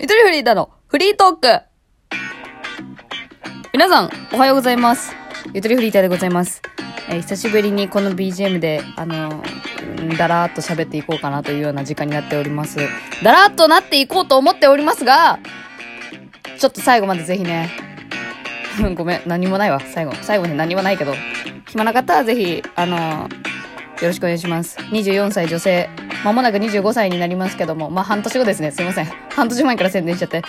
ゆとりフリーダのフリートーク皆さん、おはようございます。ゆとりフリーターでございます。えー久しぶりにこの BGM で、あのー、だらーっと喋っていこうかなというような時間になっております。だらーっとなっていこうと思っておりますが、ちょっと最後までぜひね、ごめん、何もないわ、最後。最後に何もないけど、暇な方はぜひ、あのーよろしくお願いします。24歳女性、まもなく25歳になりますけども、まあ半年後ですね、すいません。半年前から宣伝しちゃって。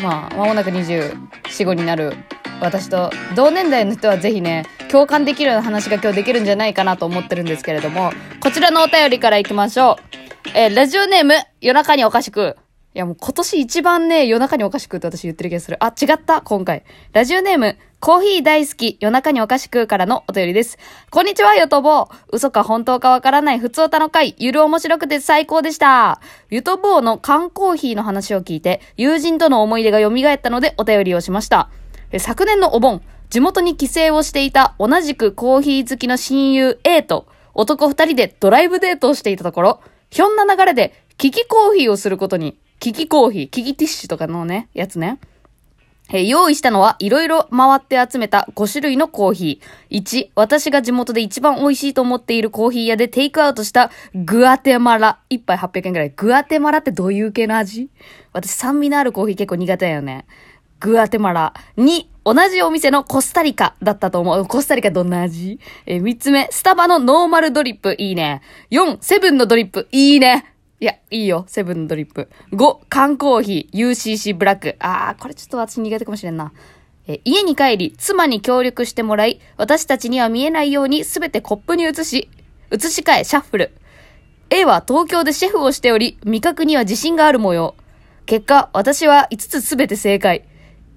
まあ、まもなく24、5になる私と同年代の人はぜひね、共感できるような話が今日できるんじゃないかなと思ってるんですけれども、こちらのお便りから行きましょう。えーラジオネーム、夜中におかしく。やもう今年一番ね、夜中におかしくって私言ってる気がする。あ、違った今回。ラジオネーム、コーヒー大好き、夜中におかしくからのお便りです。こんにちは、よとぼう。嘘か本当かわからない普通歌の回、ゆる面白くて最高でした。ゆとぼうの缶コーヒーの話を聞いて、友人との思い出が蘇ったのでお便りをしました。昨年のお盆、地元に帰省をしていた同じくコーヒー好きの親友 A と男二人でドライブデートをしていたところ、ひょんな流れでキキコーヒーをすることに、キキコーヒー、キキティッシュとかのね、やつね。えー用意したのはいろいろ回って集めた5種類のコーヒー。1、私が地元で一番美味しいと思っているコーヒー屋でテイクアウトしたグアテマラ。1杯800円くらい。グアテマラってどういう系の味？私酸味のあるコーヒー結構苦手だよね。グアテマラ。2、同じお店のコスタリカだったと思う。コスタリカどんな味？えー、3つ目、スタバのノーマルドリップ。いいね。4、セブンのドリップ。いいね。いや、いいよ。セブンドリップ。5、缶コーヒー、UCC ブラック。あー、これちょっと私苦手かもしれんな。え家に帰り、妻に協力してもらい、私たちには見えないようにすべてコップに移し、移し替え、シャッフル。A は東京でシェフをしており、味覚には自信がある模様。結果、私は5つすべて正解。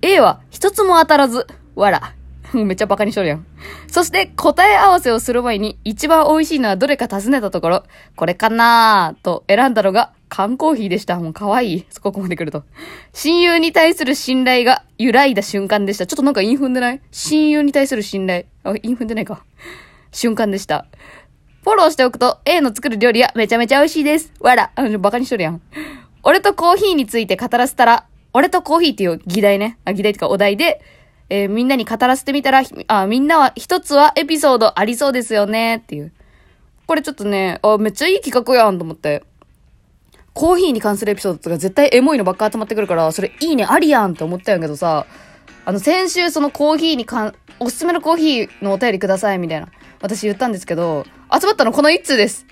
A は1つも当たらず。わら。めっちゃバカにしとるやん。そして答え合わせをする前に一番美味しいのはどれか尋ねたところ、これかなーと選んだのが缶コーヒーでした。もう可愛い。そこまで来ると。親友に対する信頼が揺らいだ瞬間でした。ちょっとなんかインフンでない？親友に対する信頼？あ、インフンでないか。瞬間でした。フォローしておくと A の作る料理はめちゃめちゃ美味しいです。わら。あの、バカにしとるやん。俺とコーヒーについて語らせたら、俺とコーヒーっていう議題ね。あ、議題っていうかお題で、えーみんなに語らせてみたら、あ、みんなは一つはエピソードありそうですよねっていう。これちょっとね、あ、めっちゃいい企画やんと思って。コーヒーに関するエピソードとか絶対エモいのばっか集まってくるから、それいいね、ありやんって思ったんやけどさ、あの、先週そのコーヒーにかん、おすすめのコーヒーのお便りくださいみたいな、私言ったんですけど、集まったのこの一通です。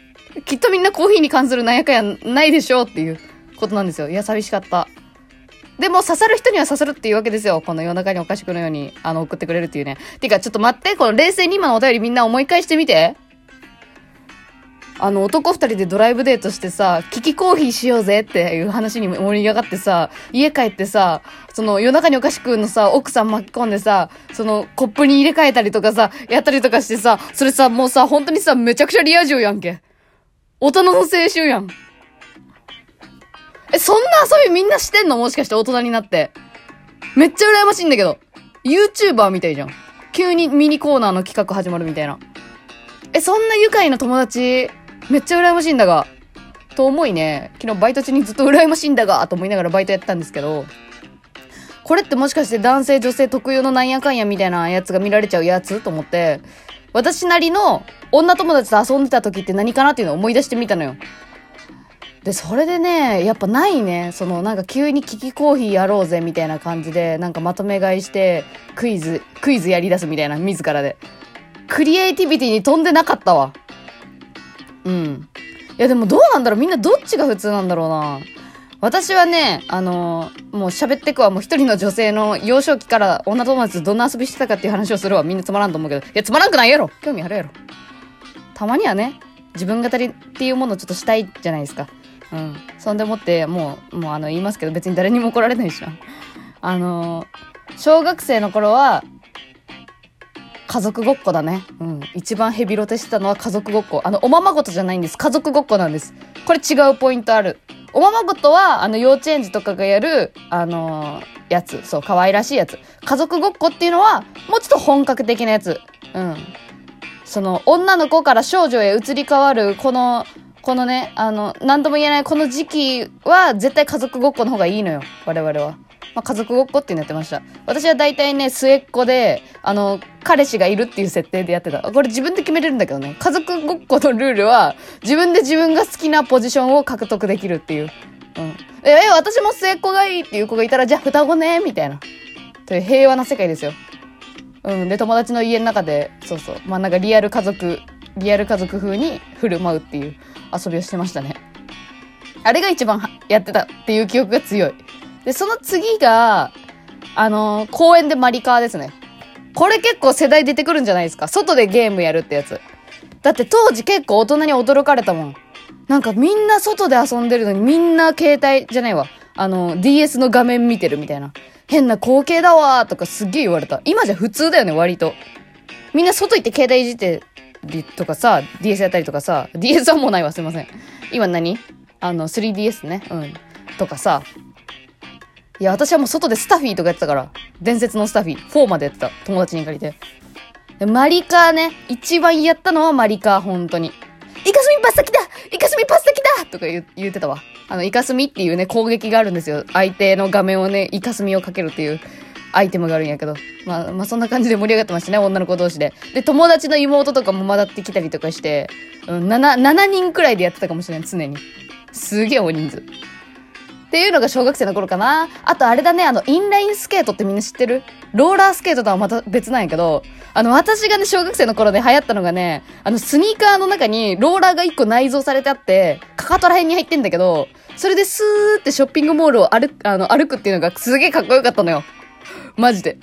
きっとみんなコーヒーに関するなんやかやないでしょうっていうことなんですよ。いや、寂しかった。でも刺さる人には刺さるっていうわけですよ。この夜中におかしくのように、あの、送ってくれるっていうね。てか、ちょっと待って、この冷静に今のお便りみんな思い返してみて。あの、男二人でドライブデートしてさ、キキコーヒーしようぜっていう話に盛り上がってさ、家帰ってさ、その夜中におかしくのさ、奥さん巻き込んでさ、そのコップに入れ替えたりとかさ、やったりとかしてさ、それさ、もうさ、本当にさ、めちゃくちゃリア充やんけ。大人の青春やん。え、そんな遊びみんなしてんの？もしかして大人になって。めっちゃ羨ましいんだけど。YouTuber みたいじゃん。急にミニコーナーの企画始まるみたいな。え、そんな愉快な友達、めっちゃ羨ましいんだが。と思いね、昨日バイト中にずっと羨ましいんだが、と思いながらバイトやったんですけど、これってもしかして男性女性特有のなんやかんやみたいなやつが見られちゃうやつ？と思って、私なりの女友達と遊んでた時って何かな？っていうのを思い出してみたのよ。で、それでね、やっぱないね。その、なんか急にキキコーヒーやろうぜみたいな感じで、なんかまとめ買いして、クイズ、クイズやり出すみたいな、自らで。クリエイティビティに飛んでなかったわ。うん。いやでもどうなんだろうみんなどっちが普通なんだろうな。私はね、あのーもう喋ってくわ。もう一人の女性の幼少期から女友達とどんな遊びしてたかっていう話をするわ。みんなつまらんと思うけど。いや、つまらんくないやろ興味あるやろ。たまにはね、自分語りっていうものをちょっとしたいじゃないですか。うん。そんでもって、もう、もうあの、言いますけど、別に誰にも怒られないしな。あの小学生の頃は、家族ごっこだね。うん。一番ヘビロテしてたのは家族ごっこ。あの、おままごとじゃないんです。家族ごっこなんです。これ違うポイントある。おままごとは、あの、幼稚園児とかがやる、あのーやつ。そう、可愛らしいやつ。家族ごっこっていうのは、もうちょっと本格的なやつ。うん。その、女の子から少女へ移り変わる、この、このね、あの、なんとも言えないこの時期は絶対家族ごっこの方がいいのよ。我々は。まあ、家族ごっこっていうのやってました。私は大体ね、末っ子で、あの、彼氏がいるっていう設定でやってた。これ自分で決めれるんだけどね。家族ごっこのルールは、自分で自分が好きなポジションを獲得できるっていう。うん。え、え私も末っ子がいいっていう子がいたら、じゃあ双子ね、みたいな。という平和な世界ですよ。うん。で、友達の家の中で、そうそう。まあ、なんかリアル家族、リアル家族風に振る舞うっていう遊びをしてましたね。あれが一番やってたっていう記憶が強い。で、その次が、あのー、公園でマリカーですね。これ結構世代出てくるんじゃないですか。外でゲームやるってやつ。だって当時結構大人に驚かれたもん。なんかみんな外で遊んでるのにみんな携帯じゃないわ。あの、DS の画面見てるみたいな。変な光景だわーとかすっげえ言われた。今じゃ普通だよね、割と。みんな外行って携帯いじってりとかさ、DS やったりとかさ、DS はもうないわ、すいません。今何？あの、3DS ね。うん。とかさ、いや、私はもう外でスタフィーとかやってたから。伝説のスタフィー。4までやってた。友達に借りて。でマリカーね。一番やったのはマリカー、本当に。イカスミパスタ来たイカスミパスタ来たとか言言ってたわ。あの、イカスミっていうね、攻撃があるんですよ。相手の画面をね、イカスミをかけるっていうアイテムがあるんやけど。まあ、まあ、そんな感じで盛り上がってましたね、女の子同士で。で、友達の妹とかも混ざってきたりとかして、うん、7、7人くらいでやってたかもしれない、常に。すげえ大人数。っていうのが小学生の頃かな。あとあれだね、あの、インラインスケートってみんな知ってる？ローラースケートとはまた別なんやけど、あの、私がね、小学生の頃ね、流行ったのがね、あの、スニーカーの中にローラーが1個内蔵されてあって、かかとら辺に入ってんだけど、それでスーってショッピングモールを歩く、あの、歩くっていうのがすげえかっこよかったのよ。マジで。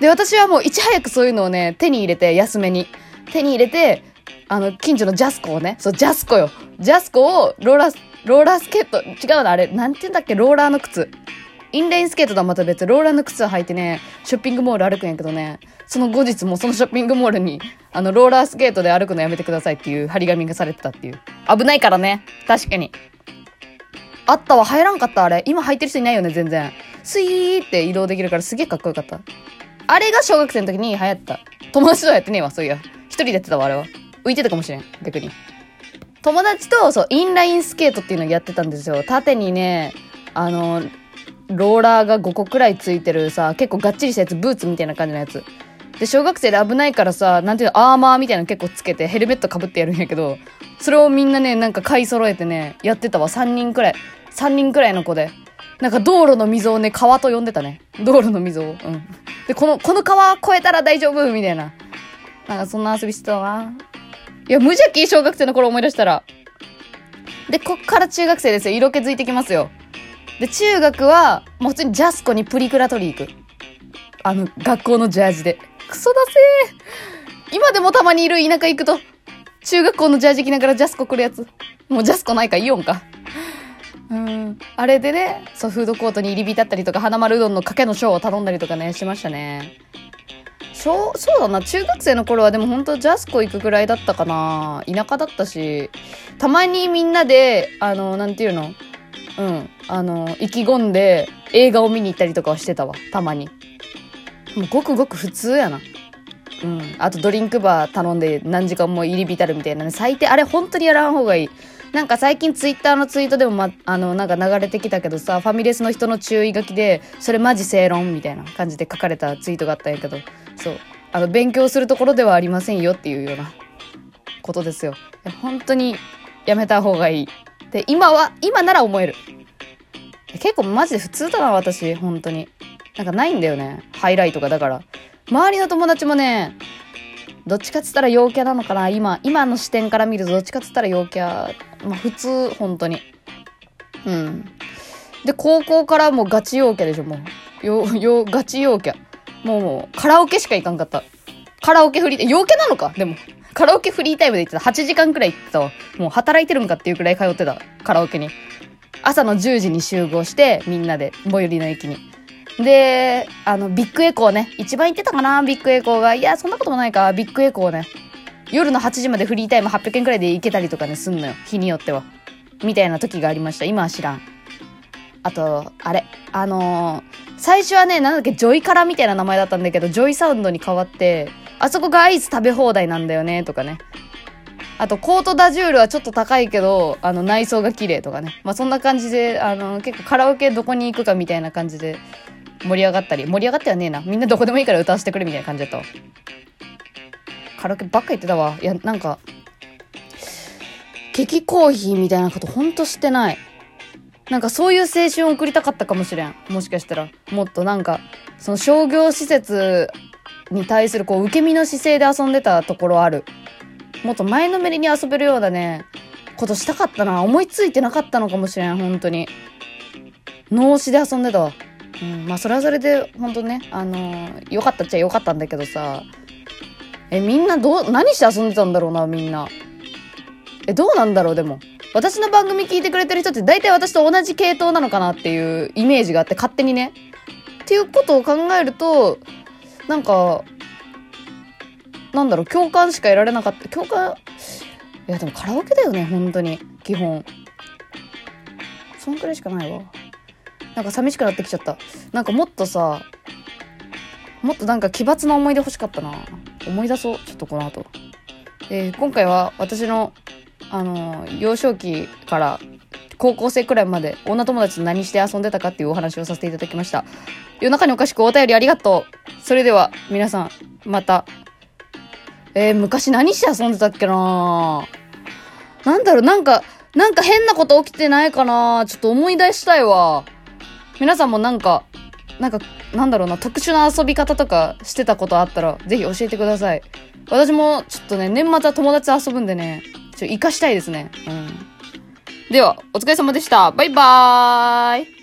で、私はもういち早くそういうのをね、手に入れて、安めに。手に入れて、あの、近所のジャスコをね、そう、ジャスコよ。ジャスコをローラー、ローラースケート、違うな、あれ、なんて言うんだっけ、ローラーの靴。インレインスケートとはまた別、ローラーの靴を履いてね、ショッピングモール歩くんやけどね、その後日もそのショッピングモールに、あの、ローラースケートで歩くのやめてくださいっていう張り紙がされてたっていう。危ないからね。確かに。あったわ、入らんかった、あれ。今履いてる人いないよね、全然。スイーって移動できるからすげえかっこよかった。あれが小学生の時に流行った。友達とはやってねえわ、そういや。一人でやってたわ、あれは。浮いてたかもしれん、逆に。友達と、そう、インラインスケートっていうのをやってたんですよ。縦にね、あの、ローラーが5個くらいついてるさ、結構がっちりしたやつ、ブーツみたいな感じのやつ。で、小学生で危ないからさ、なんていうの、アーマーみたいなの結構つけて、ヘルメットかぶってやるんやけど、それをみんなね、なんか買い揃えてね、やってたわ。3人くらい。3人くらいの子で。なんか道路の溝をね、川と呼んでたね。道路の溝を。うん。で、この、この川越えたら大丈夫？みたいな。なんかそんな遊びしてたな。いや、無邪気？小学生の頃思い出したら。で、こっから中学生ですよ。色気づいてきますよ。で、中学は、もう普通にジャスコにプリクラ取り行く。あの、学校のジャージで。クソだせー。今でもたまにいる田舎行くと、中学校のジャージ着ながらジャスコ来るやつ。もうジャスコないか、イオンか。うん。あれでね、そう、フードコートに入り浸ったりとか、花丸うどんのかけのショーを頼んだりとかね、しましたね。そう、そうだな。中学生の頃はでも本当ジャスコ行くぐらいだったかな。田舎だったし、たまにみんなで、あの、なんていうの？うん。あの、意気込んで映画を見に行ったりとかはしてたわ。たまに。もうごくごく普通やな。うん。あとドリンクバー頼んで何時間も入り浸るみたいなね。最低。あれ本当にやらん方がいい。なんか最近ツイッターのツイートでもま、あの、なんか流れてきたけどさ、ファミレスの人の注意書きで、それマジ正論みたいな感じで書かれたツイートがあったんやけど、そう。あの、勉強するところではありませんよっていうようなことですよ。本当にやめた方がいい。で、今は、今なら思える。結構マジで普通だな、私。本当に。なんかないんだよね。ハイライトが。だから。周りの友達もね、どっちかっつったら陽キャなのかな今、今の視点から見るとどっちかっつったら陽キャ。まあ普通、本当に。うん。で、高校からもうガチ陽キャでしょ、もう。よ、よ、ガチ陽キャ。もうもう、カラオケしか行かんかった。カラオケフリー、陽キャなのか？でも。カラオケフリータイムで行ってた。8時間くらい行ってたわ。もう働いてるんかっていうくらい通ってた。カラオケに。朝の10時に集合して、みんなで、最寄りの駅に。で、あの、ビッグエコーね。一番行ってたかな？ビッグエコーが。いや、そんなこともないか。ビッグエコーね。夜の8時までフリータイム800円くらいで行けたりとかね、すんのよ。日によっては。みたいな時がありました。今は知らん。あと、あれ。あのー、最初はね、なんだっけ、ジョイカラみたいな名前だったんだけど、ジョイサウンドに変わって、あそこがアイス食べ放題なんだよね、とかね。あと、コートダジュールはちょっと高いけど、あの、内装が綺麗とかね。まあ、そんな感じで、あの、結構カラオケどこに行くかみたいな感じで盛り上がったり、盛り上がってはねえな。みんなどこでもいいから歌わせてくれみたいな感じだったわ。カラオケばっか言ってたわ。いや、なんか、激コーヒーみたいなことほんとしてない。なんかそういう青春を送りたかったかもしれん。もしかしたら。もっとなんか、その商業施設に対するこう受け身の姿勢で遊んでたところある。もっと前のめりに遊べるようなね、ことしたかったな。思いついてなかったのかもしれん、本当に。脳死で遊んでたわ。うん、まあそれはそれで、本当ね、あのー、よかったっちゃよかったんだけどさ。え、みんなどう、何して遊んでたんだろうな、みんな。え、どうなんだろう、でも。私の番組聞いてくれてる人って大体私と同じ系統なのかなっていうイメージがあって勝手にね。っていうことを考えると、なんか、なんだろう、共感しか得られなかった。共感、いやでもカラオケだよね、本当に。基本。そんくらいしかないわ。なんか寂しくなってきちゃった。なんかもっとさ、もっとなんか奇抜な思い出欲しかったな。思い出そう。ちょっとこの後。え、今回は私のあの、幼少期から高校生くらいまで女友達と何して遊んでたかっていうお話をさせていただきました。夜中におかしくお便りありがとう。それでは、皆さん、また。えー、昔何して遊んでたっけななんだろう、なんか、なんか変なこと起きてないかなちょっと思い出したいわ。皆さんもなんか、なんか、なんだろうな、特殊な遊び方とかしてたことあったら、ぜひ教えてください。私も、ちょっとね、年末は友達と遊ぶんでね、ちょ、活かしたいですね。うん。では、お疲れ様でした。バイバーイ